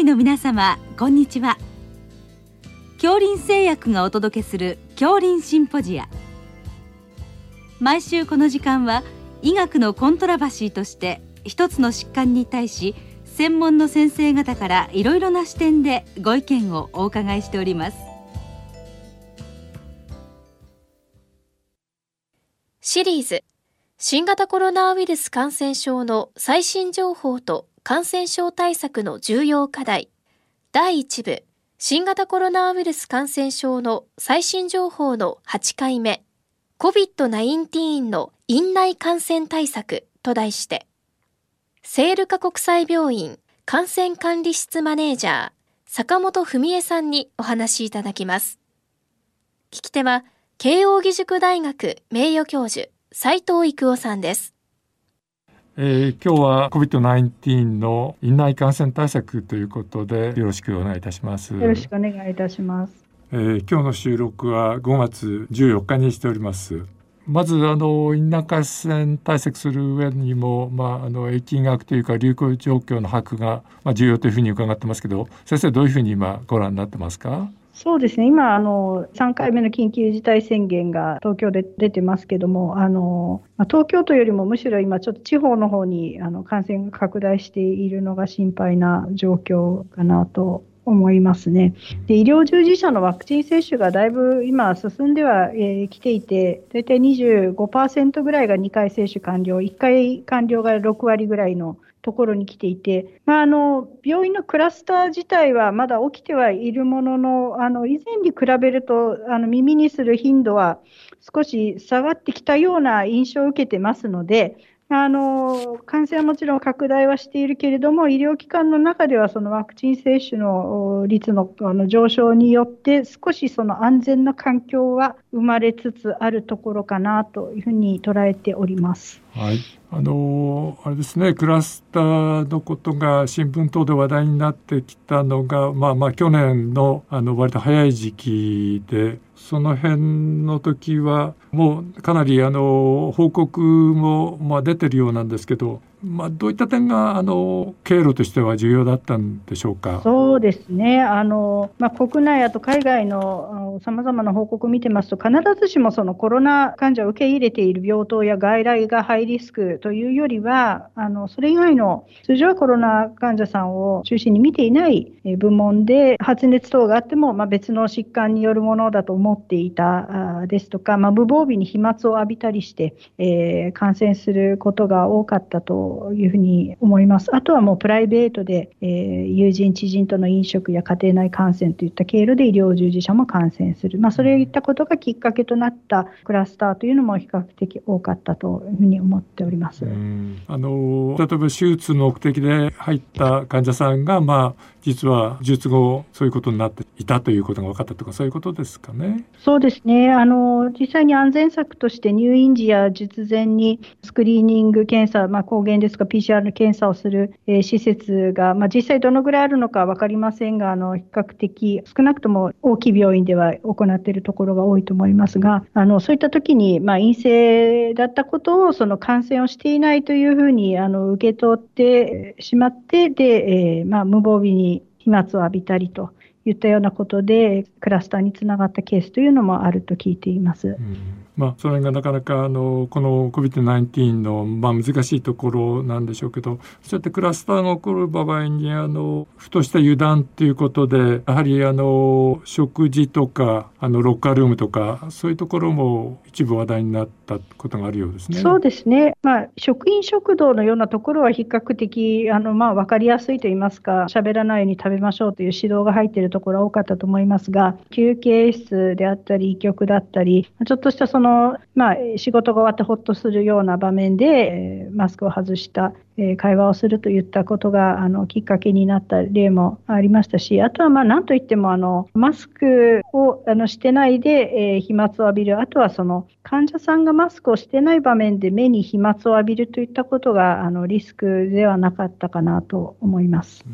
医の皆様こんにちは。恐林製薬がお届けする恐林シンポジア。毎週この時間は医学のコントラバシーとして一つの疾患に対し専門の先生方からいろいろな視点でご意見をお伺いしております。シリーズ新型コロナウイルス感染症の最新情報と感染症対策の重要課題。第1部新型コロナウイルス感染症の最新情報の8回目。COVID-19 の院内感染対策と題して。セールカ国際病院感染管理室マネージャー坂本文恵さんにお話しいただきます。聞き手は慶應義塾大学名誉教授斉藤育夫さんです。えー、今日は COVID-19 の院内感染対策ということでよろしくお願いいたします。よろしくお願いいたします。えー、今日の収録は5月14日にしております。まずあの院内感染対策する上にも、まあ、あの疫学というか流行状況の把握が、まあ、重要というふうに伺ってますけど先生どういうふうに今ご覧になってますか？そうですね、今、あの3回目の緊急事態宣言が東京で出てますけども、あの東京都よりもむしろ今、ちょっと地方の方にあの感染が拡大しているのが心配な状況かなと思いますね。で医療従事者のワクチン接種がだいぶ今、進んではき、えー、ていて、大体25%ぐらいが2回接種完了、1回完了が6割ぐらいのところに来ていて、まあ、あの病院のクラスター自体はまだ起きてはいるものの、あの以前に比べるとあの耳にする頻度は少し下がってきたような印象を受けてますので、あの感染はもちろん拡大はしているけれども、医療機関の中ではそのワクチン接種の率のあの上昇によって、少しその安全な環境は生まれつつあるところかなというふうに捉えております。はい、あのあれですねクラスターのことが新聞等で話題になってきたのがまあまあ去年のあの割と早い時期でその辺の時はもうかなりあの報告もまあ出てるようなんですけどまあ、どういった点があの経路としては重要だったんでしょうか？そうですね、あのまあ、国内、あと海外のさまざまな報告を見てますと、必ずしもそのコロナ患者を受け入れている病棟や外来がハイリスクというよりは、あのそれ以外の通常はコロナ患者さんを中心に見ていない部門で、発熱等があっても、まあ、別の疾患によるものだと思っていたですとか、まあ、無防備に飛沫を浴びたりして、えー、感染することが多かったと。というふうに思います。あとはもうプライベートで、えー、友人、知人との飲食や家庭内感染といった経路で医療従事者も感染する、まあ、それを言ったことがきっかけとなったクラスターというのも比較的多かったというふうに思っております。あの例えば手術の目的で入った患者さんが、まあ、実は術後そういうことになっていたということが分かったとかそういうことですかね。そうですねあの実際に安全策として入院時や術前にスクリーニング検査、まあ、抗原ですか PCR 検査をする、えー、施設が、まあ、実際どのぐらいあるのか分かりませんがあの比較的少なくとも大きい病院では行っているところが多いと思いますがあのそういった時に、まあ、陰性だったことをその感染をしていないというふうにあの受け取ってしまってで、えーまあ、無防備に飛沫を浴びたりといったようなことでクラスターにつながったケースというのもあると聞いています。うんまあ、それがなかなかあのこの COVID-19 の、まあ、難しいところなんでしょうけどそうやってクラスターが起こる場合にあのふとした油断ということでやはりあの食事とかあのロッカールームとかそういうところも一部話題になったことがあるようですね。そうですね、まあ、職員食堂のようなところは比較的あの、まあ、分かりやすいと言いますか喋らないように食べましょうという指導が入っているところは多かったと思いますが休憩室であったり医局だったりちょっとしたそのの、まあ、仕事が終わってほっとするような場面で、マスクを外した会話をするといったことがあのきっかけになった例もありましたし、あとはまあ何といってもあのマスクをあのしてないで、えー、飛沫を浴びる、あとはその患者さんがマスクをしてない場面で目に飛沫を浴びるといったことがあのリスクではなかったかなと思います。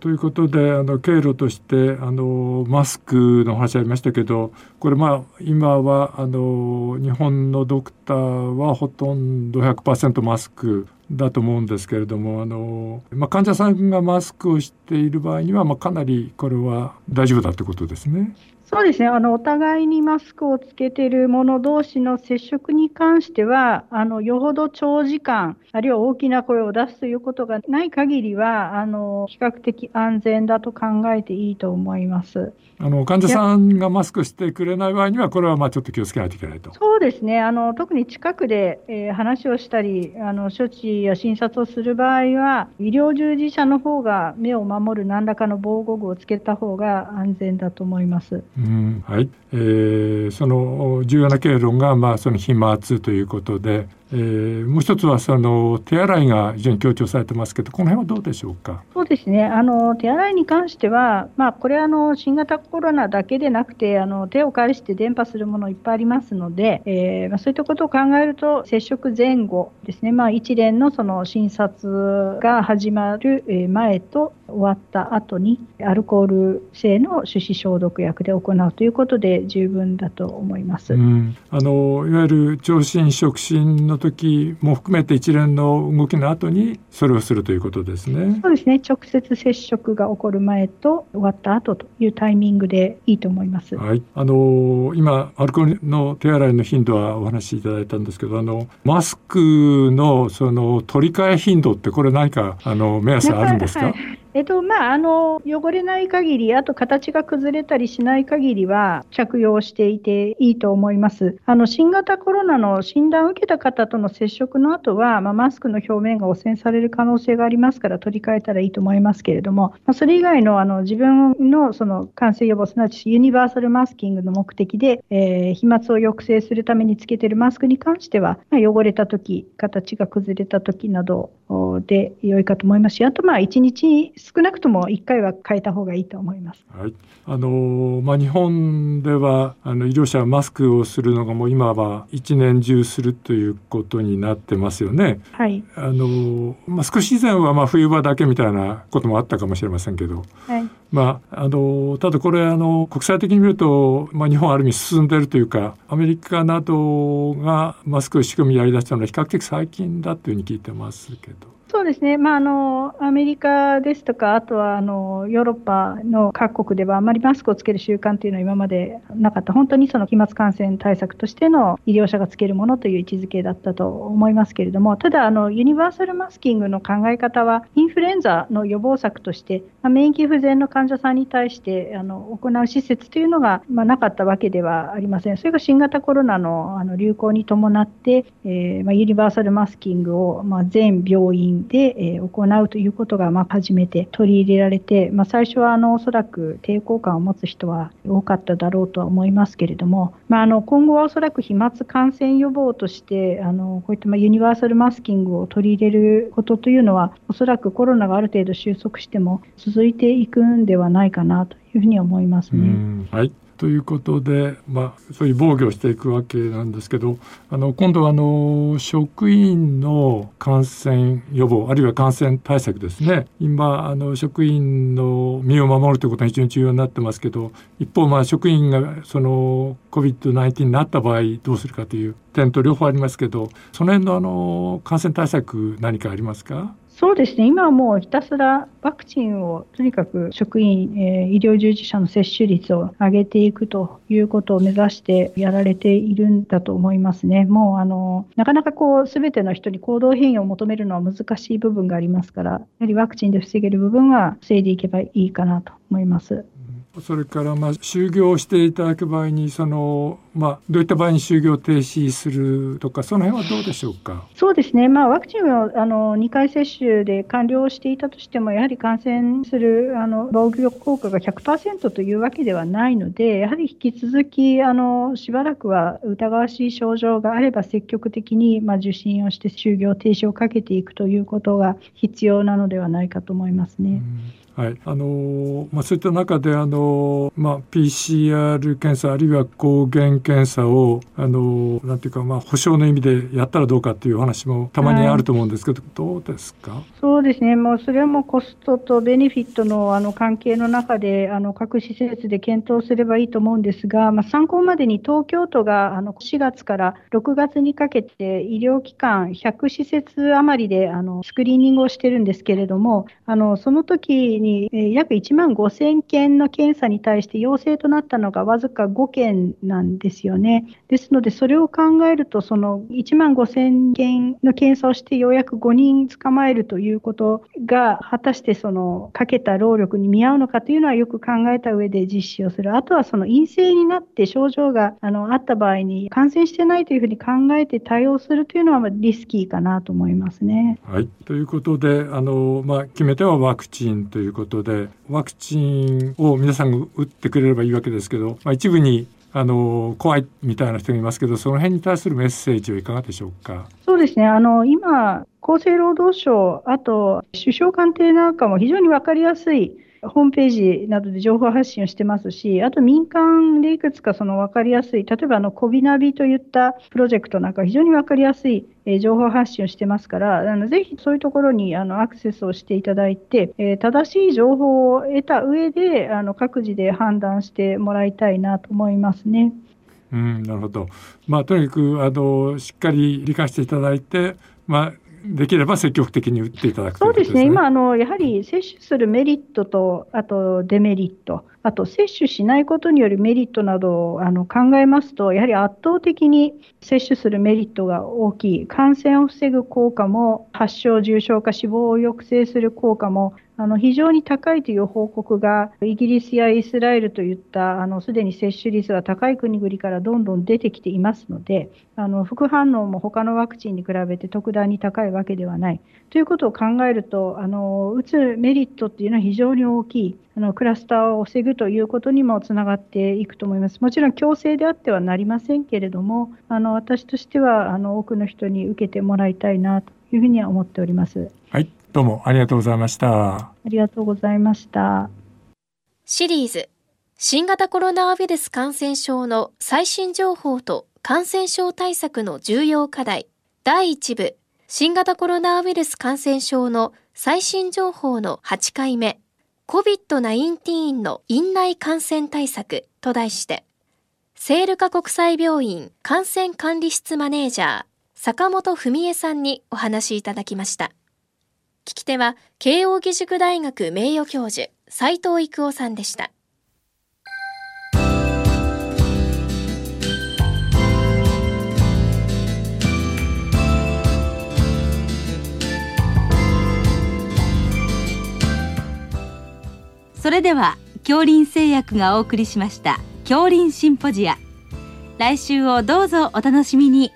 ということであの経路としてあのマスクの話ありましたけどこれまあ今はあの日本のドクターはほとんど100%マスクだと思うんですけれどもあの、まあ、患者さんがマスクをしている場合には、まあ、かなりこれは大丈夫だということですね。そうですねあのお互いにマスクをつけている者同士の接触に関しては、あのよほど長時間、あるいは大きな声を出すということがない限りはあの、比較的安全だと考えていいと思います。あの患者さんがマスクしてくれない場合には、これはまあちょっと気をつけないといけないと。そうですね、あの特に近くで、えー、話をしたりあの、処置や診察をする場合は、医療従事者の方が目を守る何らかの防護具をつけた方が安全だと思います。うんはいえー、その重要な経路が、まあ、その飛沫ということで、えー、もう一つはその手洗いが非常に強調されてますけど、この辺はどうでしょうか？そうですね。あの手洗いに関しては、まあこれあの新型コロナだけでなくて、あの手を介して伝播するものいっぱいありますので、えー、まあそういったことを考えると接触前後ですね。まあ一連のその診察が始まる前と終わった後にアルコール性の手指消毒薬で行うということで十分だと思います。うん、あのいわゆる聴診触診の時も含めて一連の動きの後にそれをするということですね。そうですね。直接接触が起こる前と終わった後というタイミングでいいと思います。はい。あの今アルコールの手洗いの頻度はお話しいただいたんですけど、あのマスクのその取り替え頻度ってこれ何かあの目安あるんですか？はいえっとまあ、あの汚れない限り、あと形が崩れたりしない限りは着用していていいと思います。あの新型コロナの診断を受けた方との接触の後は、まあ、マスクの表面が汚染される可能性がありますから取り替えたらいいと思いますけれども、まあ、それ以外のあの自分のその感染予防、すなわちユニバーサルマスキングの目的で、えー、飛沫を抑制するためにつけているマスクに関しては、まあ、汚れたとき、形が崩れたときなどで良いかと思いますし、あとまあ1日少なくとも1回は変えた方がいいと思います。はいあのまあ、日本ではあの医療者はマスクをするのがもう今は一年中するということになってますよね。はい、あのまあ、少し以前はまあ冬場だけみたいなこともあったかもしれませんけど、はいまあ、あのただこれあの国際的に見ると、まあ、日本ある意味進んでいるというかアメリカなどがマスク仕組みやりだしたのは比較的最近だというふうに聞いてますけど。そうですね、まあ、あのアメリカですとか、あとはあのヨーロッパの各国では、あまりマスクをつける習慣というのは今までなかった、本当にその飛沫感染対策としての医療者がつけるものという位置づけだったと思いますけれども、ただあの、ユニバーサルマスキングの考え方は、インフルエンザの予防策として、まあ、免疫不全の患者さんに対してあの行う施設というのが、まあ、なかったわけではありません。それが新型コロナのあの流行に伴って、えーまあ、ユニバーサルマスキングを、ま、全病院で、え行うということが、ま初めて取り入れられて、まあ、最初はあのおそらく抵抗感を持つ人は多かっただろうとは思いますけれども、まあ、あの今後はおそらく飛沫感染予防としてあのこういったまユニバーサルマスキングを取り入れることというのはおそらくコロナがある程度収束しても続いていくんではないかなというふうに思いますね。はいということで、まあ、そういう防御をしていくわけなんですけどあの今度はあの職員の感染予防あるいは感染対策ですね。今あの職員の身を守るということが非常に重要になってますけど一方まあ職員がその COVID-19 になった場合どうするかという点と両方ありますけどその辺のあの感染対策何かありますか？そうですね、今はもうひたすらワクチンをとにかく職員、えー、医療従事者の接種率を上げていくということを目指してやられているんだと思いますね。もうあのなかなかこう全ての人に行動変容を求めるのは難しい部分がありますから、やはりワクチンで防げる部分は防いでいけばいいかなと思います。それからまあ就業していただく場合にその、まあ、どういった場合に就業停止するとかその辺はどうでしょうか？そうですね、まあ、ワクチンをあの2回接種で完了していたとしてもやはり感染するあの防御効果が100%というわけではないのでやはり引き続きあのしばらくは疑わしい症状があれば積極的に、まあ、受診をして就業停止をかけていくということが必要なのではないかと思いますね。うん。はい。あのまあ、そういった中であの、まあ、PCR 検査あるいは抗原ン検査をあのなんていうかまあ保証の意味でやったらどうかっていう話もたまにあると思うんですけど、はい、どうですか？そうですね、もうそれはもうコストとベネフィットのあの関係の中であの各施設で検討すればいいと思うんですが、まあ、参考までに東京都があの4月から6月にかけて医療機関100施設余りであのスクリーニングをしてるんですけれども、あのその時に約1万5000件の検査に対して陽性となったのがわずか5件なんですですよね。ですので、それを考えると、その1万5000件の検査をしてようやく5人捕まえるということが、果たしてそのかけた労力に見合うのかというのはよく考えた上で実施をする。あとはその陰性になって症状があのあった場合に感染してないというふうに考えて対応するというのはリスキーかなと思いますね。はい、ということで、あのまあ、決め手はワクチンということで、ワクチンを皆さんが打ってくれればいいわけですけど、まあ、一部にあの怖いみたいな人がいますけど、その辺に対するメッセージはいかがでしょうか？そうですね。あの今厚生労働省、あと首相官邸なんかも非常に分かりやすいホームページなどで情報発信をしてますし、あと民間でいくつかその分かりやすい、例えばあの、コビナビといったプロジェクトなんか非常に分かりやすい情報発信をしてますから、あのぜひそういうところにあのアクセスをしていただいて、えー、正しい情報を得た上で、あの各自で判断してもらいたいなと思いますね。うん、なるほど。まあ、とにかく、あの、しっかり理解していただいて、まあ、できれば積極的に打っていただく、そうですね、今あの、やはり接種するメリットと、あとデメリット、あと接種しないことによるメリットなどをあの考えますと、やはり圧倒的に接種するメリットが大きい、感染を防ぐ効果も、発症、重症化、死亡を抑制する効果もあの非常に高いという報告がイギリスやイスラエルといったあのすでに接種率が高い国々からどんどん出てきていますのであの副反応も他のワクチンに比べて特段に高いわけではないということを考えるとあの打つメリットっていうのは非常に大きいあのクラスターを防ぐということにもつながっていくと思います。もちろん強制であってはなりませんけれどもあの私としてはあの多くの人に受けてもらいたいなというふうには思っております。はいどうもありがとうございました。ありがとうございました。シリーズ新型コロナウイルス感染症の最新情報と感染症対策の重要課題第1部新型コロナウイルス感染症の最新情報の8回目 COVID-19 の院内感染対策と題してセールカ国際病院感染管理室マネージャー坂本文江さんにお話いただきました。聞き手は慶應義塾大学名誉教授斉藤育夫さんでした。それでは恐林製薬がお送りしました恐林シンポジア。来週をどうぞお楽しみに。